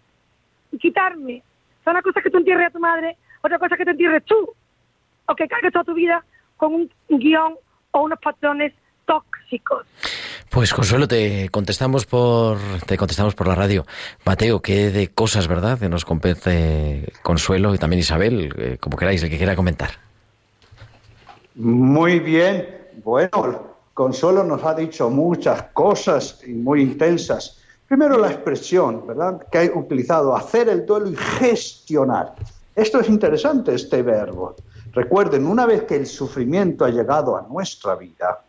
y quitarme. Una cosa que tú entierres a tu madre, otra cosa que te entierres tú, o que cargues toda tu vida con un guion o unos patrones tóxicos. Pues Consuelo, te contestamos por te contestamos por la radio. Mateo, qué de cosas, ¿verdad? Que nos compete Consuelo y también Isabel, eh, como queráis, el que quiera comentar. Muy bien. Bueno, Consuelo nos ha dicho muchas cosas y muy intensas. Primero la expresión, ¿verdad? Que ha utilizado, hacer el duelo y gestionar. Esto es interesante, este verbo. Recuerden, una vez que el sufrimiento ha llegado a nuestra vida,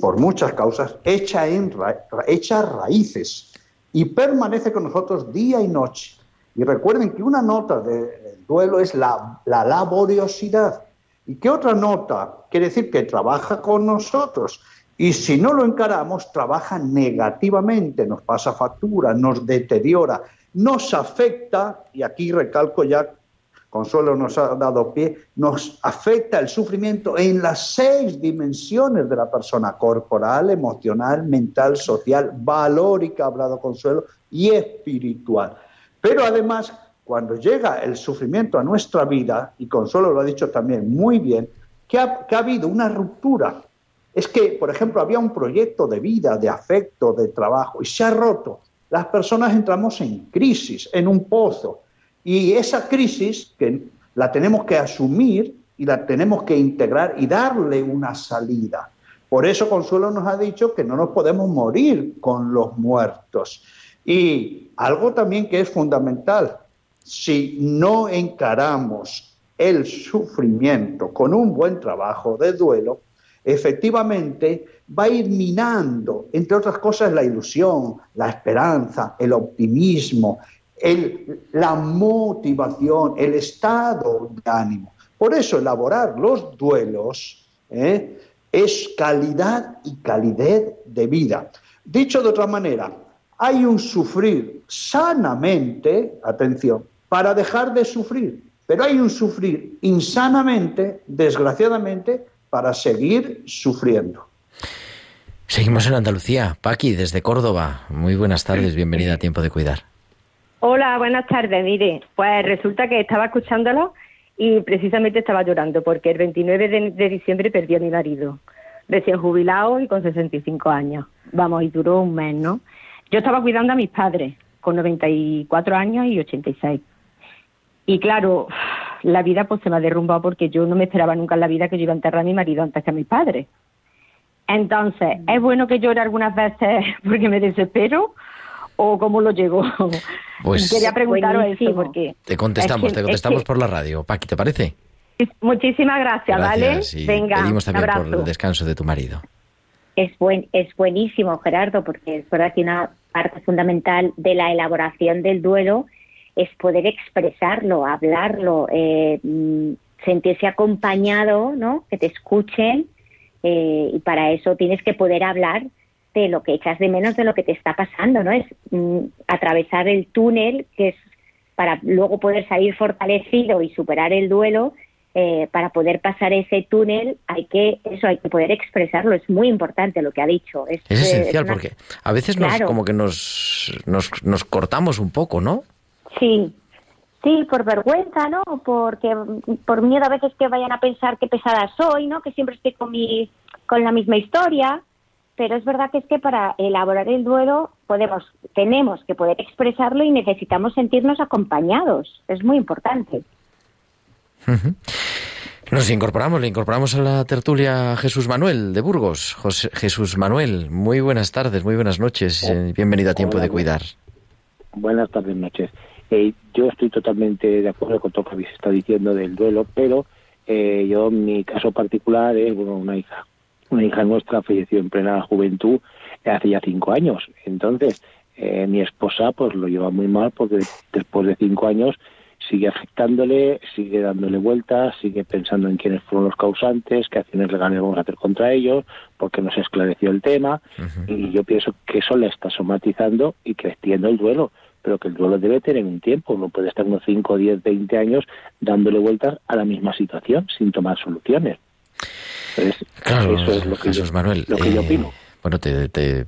por muchas causas, echa, en ra- echa raíces y permanece con nosotros día y noche. Y recuerden que una nota de- del duelo es la, la laboriosidad. ¿Y qué otra nota? Quiere decir que trabaja con nosotros. Y si no lo encaramos, trabaja negativamente, nos pasa factura, nos deteriora, nos afecta, y aquí recalco ya, Consuelo nos ha dado pie, nos afecta el sufrimiento en las seis dimensiones de la persona, corporal, emocional, mental, social, valórica, ha hablado Consuelo, y espiritual. Pero además, cuando llega el sufrimiento a nuestra vida, y Consuelo lo ha dicho también muy bien, que ha, que ha habido una ruptura. Es que, por ejemplo, había un proyecto de vida, de afecto, de trabajo, y se ha roto. Las personas entramos en crisis, en un pozo. Y esa crisis que la tenemos que asumir y la tenemos que integrar y darle una salida. Por eso Consuelo nos ha dicho que no nos podemos morir con los muertos. Y algo también que es fundamental, si no encaramos el sufrimiento con un buen trabajo de duelo, efectivamente va a ir minando, entre otras cosas, la ilusión, la esperanza, el optimismo, el- la motivación, el estado de ánimo. Por eso elaborar los duelos ¿eh? es calidad y calidez de vida. Dicho de otra manera, hay un sufrir sanamente, atención, para dejar de sufrir, pero hay un sufrir insanamente, desgraciadamente, para seguir sufriendo. Seguimos en Andalucía. Paqui, desde Córdoba. Muy buenas tardes, bienvenida a Tiempo de Cuidar. Hola, buenas tardes. Mire, pues resulta que estaba escuchándolo y precisamente estaba llorando porque el 29 de, de diciembre perdí a mi marido, recién jubilado y con 65 años. Vamos, y duró un mes, ¿no? Yo estaba cuidando a mis padres con 94 años y 86. Y claro, la vida pues se me ha derrumbado porque yo no me esperaba nunca en la vida que yo iba a enterrar a mi marido antes que a mis padres. Entonces, ¿es bueno que llore algunas veces porque me desespero o cómo lo llevo? Pues- Quería preguntaros eso Buenísimo. porque... Te contestamos, es que- te es contestamos que- por la radio. Paqui, ¿te parece? Muchísimas gracias, Gracias. ¿vale? Venga, pedimos un también abrazo. por el descanso de tu marido. Es, buen, es buenísimo, Gerardo, porque es verdad que una parte fundamental de la elaboración del duelo es poder expresarlo, hablarlo, eh, mm, sentirse acompañado, ¿no? Que te escuchen eh, y para eso tienes que poder hablar de lo que echas de menos de lo que te está pasando, ¿no? Es mm, atravesar el túnel que es para luego poder salir fortalecido y superar el duelo. eh, para poder pasar ese túnel hay que eso hay que poder expresarlo es muy importante lo que ha dicho es, Es esencial una- porque a veces nos, como que nos, nos, nos cortamos un poco, ¿no? Sí, sí, por vergüenza, ¿no? Porque por miedo a veces que vayan a pensar que pesada soy, ¿no? Que siempre estoy con mi con la misma historia, pero es verdad que es que para elaborar el duelo podemos tenemos que poder expresarlo y necesitamos sentirnos acompañados. Es muy importante. Nos incorporamos, le incorporamos a la tertulia a Jesús Manuel de Burgos. José- Jesús Manuel, muy buenas tardes, muy buenas noches. eh, Bienvenido a Tiempo Hola, de Cuidar. Buenas tardes, noches. Eh, yo estoy totalmente de acuerdo con todo lo que habéis estado diciendo del duelo, pero eh, yo, mi caso particular, es bueno, una hija Una hija nuestra falleció en plena juventud hace ya cinco años. Entonces, eh, mi esposa pues lo lleva muy mal porque después de cinco años sigue afectándole, sigue dándole vueltas, sigue pensando en quiénes fueron los causantes, qué acciones legales vamos a hacer contra ellos, porque no se esclareció el tema. Y yo pienso que eso le está somatizando y extiende el duelo, pero que el duelo debe tener un tiempo. No puede estar unos 5, 10, 20 años dándole vueltas a la misma situación sin tomar soluciones. Entonces, Claro, eso es lo que, Jesús yo, Manuel. lo que yo eh, opino. Bueno, te, te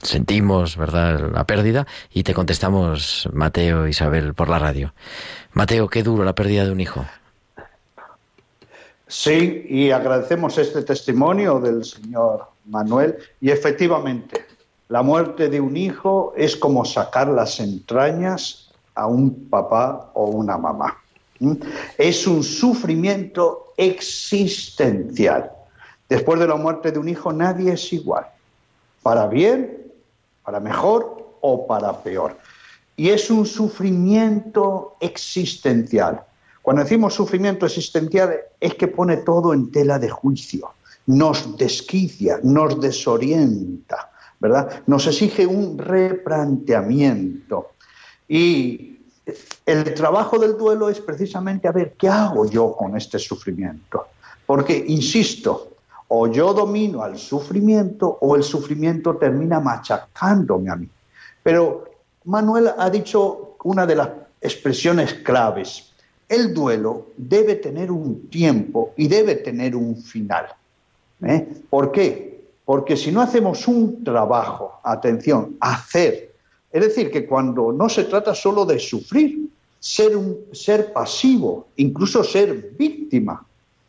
sentimos, ¿verdad?, la pérdida y te contestamos, Mateo e Isabel, por la radio. Mateo, qué duro la pérdida de un hijo. Sí, y agradecemos este testimonio del señor Manuel. Y efectivamente, la muerte de un hijo es como sacar las entrañas a un papá o una mamá. Es un sufrimiento existencial. Después de la muerte de un hijo nadie es igual, para bien, para mejor o para peor. Y es un sufrimiento existencial. Cuando decimos sufrimiento existencial es que pone todo en tela de juicio, nos desquicia, nos desorienta, ¿verdad? Nos exige un replanteamiento. Y el trabajo del duelo es precisamente a ver qué hago yo con este sufrimiento. Porque, insisto, o yo domino al sufrimiento o el sufrimiento termina machacándome a mí. Pero Manuel ha dicho una de las expresiones claves. El duelo debe tener un tiempo y debe tener un final. ¿eh? ¿Por qué? Porque si no hacemos un trabajo, atención, hacer, es decir, que cuando no se trata solo de sufrir, ser, un, ser pasivo, incluso ser víctima,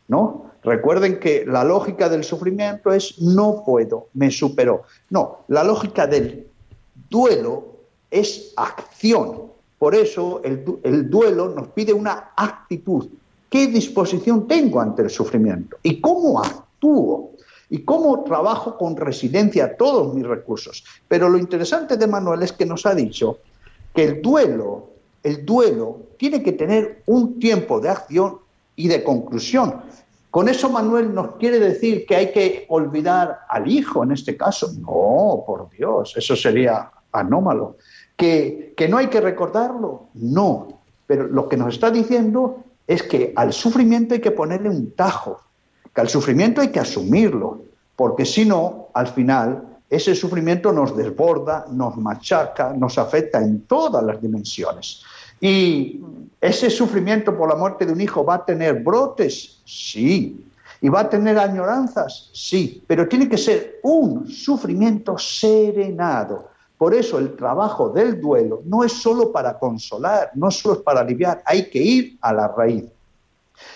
¿no? Recuerden que la lógica del sufrimiento es no puedo, me superó. No, la lógica del duelo es acción. Por eso el, el, duelo nos pide una actitud. ¿Qué disposición tengo ante el sufrimiento? ¿Y cómo actúo? ¿Y cómo trabajo con residencia todos mis recursos? Pero lo interesante de Manuel es que nos ha dicho que el duelo, el duelo tiene que tener un tiempo de acción y de conclusión. Con eso Manuel nos quiere decir que hay que olvidar al hijo en este caso. No, por Dios, eso sería anómalo. ¿Que, que no hay que recordarlo? No. Pero lo que nos está diciendo es que al sufrimiento hay que ponerle un tajo, que al sufrimiento hay que asumirlo, porque si no, al final, ese sufrimiento nos desborda, nos machaca, nos afecta en todas las dimensiones. Y ese sufrimiento por la muerte de un hijo va a tener brotes, sí. Y va a tener añoranzas, sí. Pero tiene que ser un sufrimiento serenado. Por eso el trabajo del duelo no es solo para consolar, no solo es para aliviar, hay que ir a la raíz.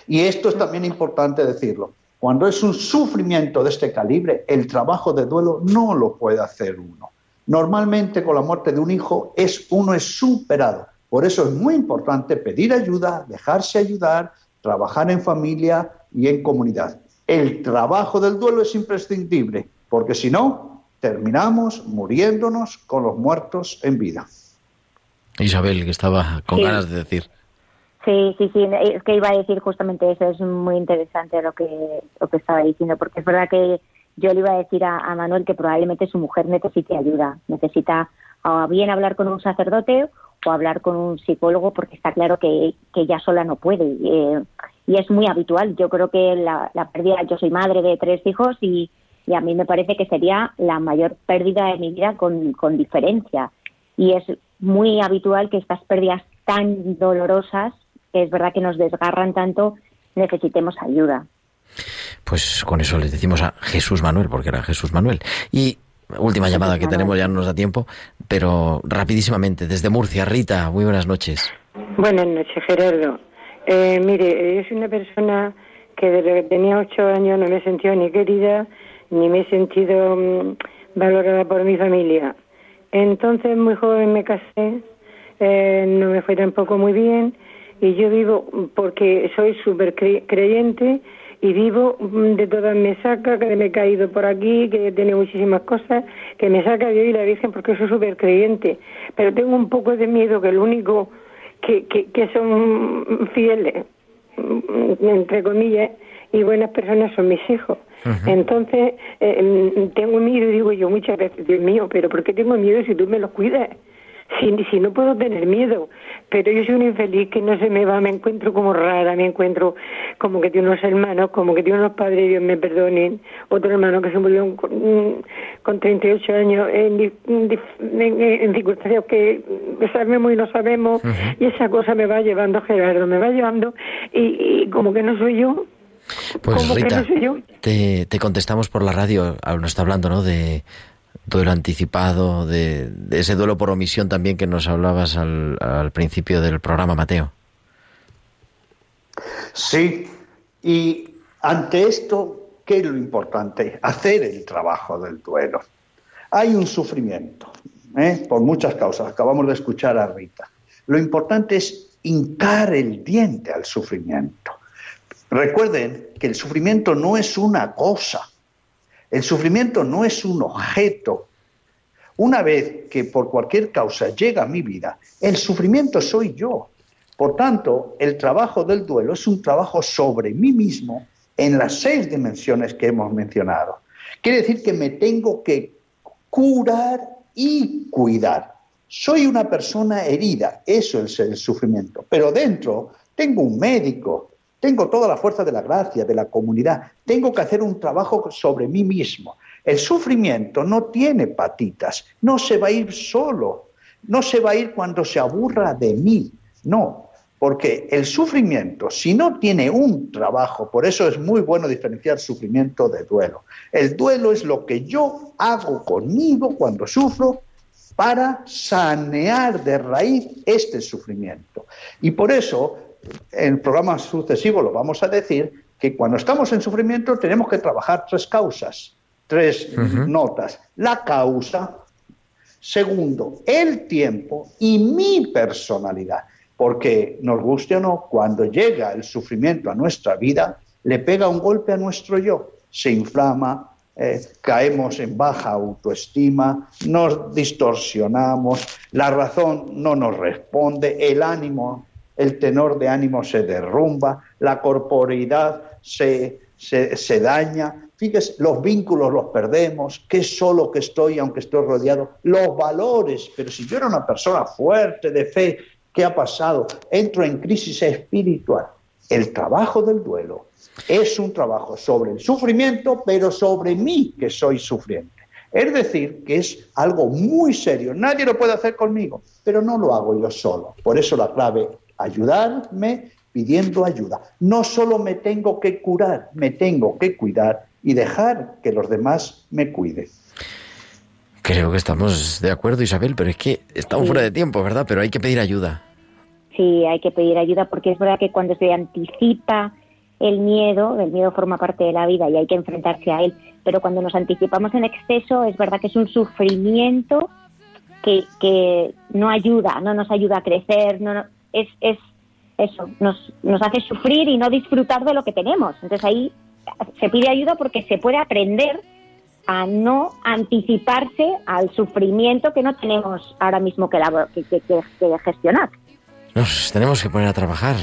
Y esto es también importante decirlo. Cuando es un sufrimiento de este calibre, el trabajo de duelo no lo puede hacer uno. Normalmente con la muerte de un hijo es uno es superado. Por eso es muy importante pedir ayuda, dejarse ayudar, trabajar en familia y en comunidad. El trabajo del duelo es imprescindible, porque si no, terminamos muriéndonos con los muertos en vida. Isabel, que estaba con Sí. ganas de decir. Sí, sí, sí, es que iba a decir justamente eso, es muy interesante lo que, lo que estaba diciendo, porque es verdad que yo le iba a decir a, Manuel que probablemente su mujer necesite ayuda, necesita o bien hablar con un sacerdote o hablar con un psicólogo, porque está claro que, que ella sola no puede. eh, y es muy habitual, yo creo que la, la pérdida, yo soy madre de tres hijos y, y a mí me parece que sería la mayor pérdida de mi vida con, con diferencia. Y es muy habitual que estas pérdidas tan dolorosas, que es verdad que nos desgarran tanto, necesitemos ayuda. Pues con eso les decimos a Jesús Manuel, porque era Jesús Manuel. Y última llamada que Manuel. tenemos, ya no nos da tiempo, pero rapidísimamente, desde Murcia, Rita, muy buenas noches. Buenas noches, Gerardo. Eh, mire, yo soy una persona que desde que tenía ocho años no me he sentido ni querida, ni me he sentido mm, valorada por mi familia. Entonces, muy joven me casé, eh, no me fue tampoco muy bien, y yo vivo, porque soy súper cre- creyente, y vivo mm, de todas me saca, que me he caído por aquí, que tiene muchísimas cosas, que me saca Dios y la Virgen porque soy súper creyente. Pero tengo un poco de miedo que el único que, que, que son fieles, mm, entre comillas, y buenas personas son mis hijos. Entonces, eh, tengo miedo, digo yo muchas veces, Dios mío, pero ¿por qué tengo miedo si tú me los cuidas? Si, si no puedo tener miedo, pero yo soy un infeliz que no se me va, me encuentro como rara, me encuentro como que tiene unos hermanos, como que tiene unos padres, Dios me perdonen, otro hermano que se murió con, con 38 años en, en, en circunstancias que sabemos y no sabemos, y esa cosa me va llevando, Gerardo, me va llevando, y, y como que no soy yo, Pues Rita, no soy yo. te, te contestamos por la radio, nos está hablando, ¿no? De duelo anticipado, de, ese duelo por omisión también que nos hablabas al, al principio del programa, Mateo. Sí, y ante esto, ¿qué es lo importante? Hacer el trabajo del duelo. Hay un sufrimiento, ¿eh? por muchas causas. Acabamos de escuchar a Rita. Lo importante es hincar el diente al sufrimiento. Recuerden que el sufrimiento no es una cosa, el sufrimiento no es un objeto. Una vez que por cualquier causa llega a mi vida, el sufrimiento soy yo. Por tanto, el trabajo del duelo es un trabajo sobre mí mismo en las seis dimensiones que hemos mencionado. Quiere decir que me tengo que curar y cuidar. Soy una persona herida, eso es el sufrimiento, pero dentro tengo un médico, tengo toda la fuerza de la gracia, de la comunidad, tengo que hacer un trabajo sobre mí mismo. El sufrimiento no tiene patitas, no se va a ir solo, no se va a ir cuando se aburra de mí, no, porque el sufrimiento, si no tiene un trabajo, por eso es muy bueno diferenciar sufrimiento de duelo. El duelo es lo que yo hago conmigo cuando sufro para sanear de raíz este sufrimiento. Y por eso, en el programa sucesivo lo vamos a decir, que cuando estamos en sufrimiento tenemos que trabajar tres causas, tres notas. La causa, segundo, el tiempo y mi personalidad. Porque nos guste o no, cuando llega el sufrimiento a nuestra vida, le pega un golpe a nuestro yo, se inflama, eh, caemos en baja autoestima, nos distorsionamos, la razón no nos responde, el ánimo, el tenor de ánimo se derrumba, la corporeidad se, se, daña, fíjese, los vínculos los perdemos, qué solo que estoy aunque estoy rodeado, los valores, pero si yo era una persona fuerte de fe, ¿qué ha pasado? Entro en crisis espiritual. El trabajo del duelo es un trabajo sobre el sufrimiento, pero sobre mí que soy sufriente. Es decir, que es algo muy serio. Nadie lo puede hacer conmigo, pero no lo hago yo solo. Por eso la clave, ayudarme pidiendo ayuda. No solo me tengo que curar, me tengo que cuidar y dejar que los demás me cuiden. Creo que estamos de acuerdo, Isabel, pero es que estamos Sí. fuera de tiempo, ¿verdad? Pero hay que pedir ayuda. Sí, hay que pedir ayuda porque es verdad que cuando se anticipa el miedo, el miedo forma parte de la vida y hay que enfrentarse a él, pero cuando nos anticipamos en exceso es verdad que es un sufrimiento que, que no ayuda, no nos ayuda a crecer, no, no- es, es eso, nos, nos hace sufrir y no disfrutar de lo que tenemos. Entonces ahí se pide ayuda porque se puede aprender a no anticiparse al sufrimiento que no tenemos ahora mismo que, labo- que- que- gestionar. Nos tenemos que poner a trabajar.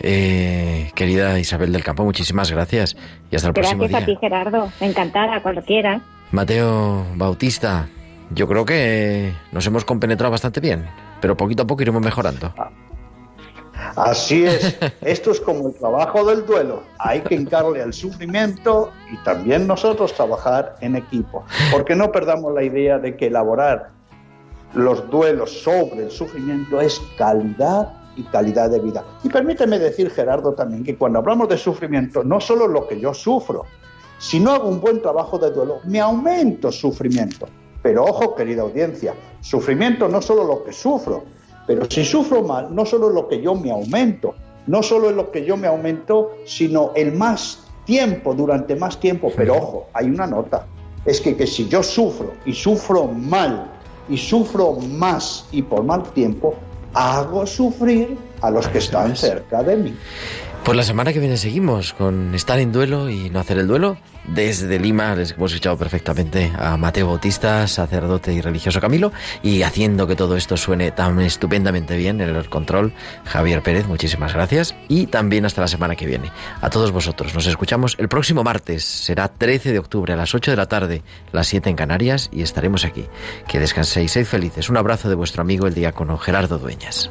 Eh, querida Isabel del Campo, muchísimas gracias y hasta el próximo Gracias a día. ti, Gerardo. Encantada, cuando quieras. Mateo Bautista, yo creo que nos hemos compenetrado bastante bien, pero poquito a poco iremos mejorando. Así es, esto es como el trabajo del duelo. Hay que hincarle al sufrimiento y también nosotros trabajar en equipo. Porque no perdamos la idea de que elaborar los duelos sobre el sufrimiento es calidad y calidad de vida. Y permíteme decir, Gerardo, también que cuando hablamos de sufrimiento, no solo lo que yo sufro, si no hago un buen trabajo de duelo, me aumento sufrimiento. Pero ojo, querida audiencia, sufrimiento no solo lo que sufro, pero si sufro mal, no solo es lo que yo me aumento, no solo es lo que yo me aumento, sino el más tiempo, durante más tiempo. Pero ojo, hay una nota, es que, que si yo sufro y sufro mal y sufro más y por mal tiempo, hago sufrir a los que están cerca de mí. Pues la semana que viene seguimos con estar en duelo y no hacer el duelo. Desde Lima les hemos escuchado perfectamente a Mateo Bautista, sacerdote y religioso Camilo, y haciendo que todo esto suene tan estupendamente bien en el control, Javier Pérez, muchísimas gracias. Y también hasta la semana que viene. A todos vosotros, nos escuchamos el próximo martes, será 13 de octubre a las 8 de la tarde, las 7 en Canarias, y estaremos aquí. Que descanséis, sed felices. Un abrazo de vuestro amigo el diácono Gerardo Dueñas.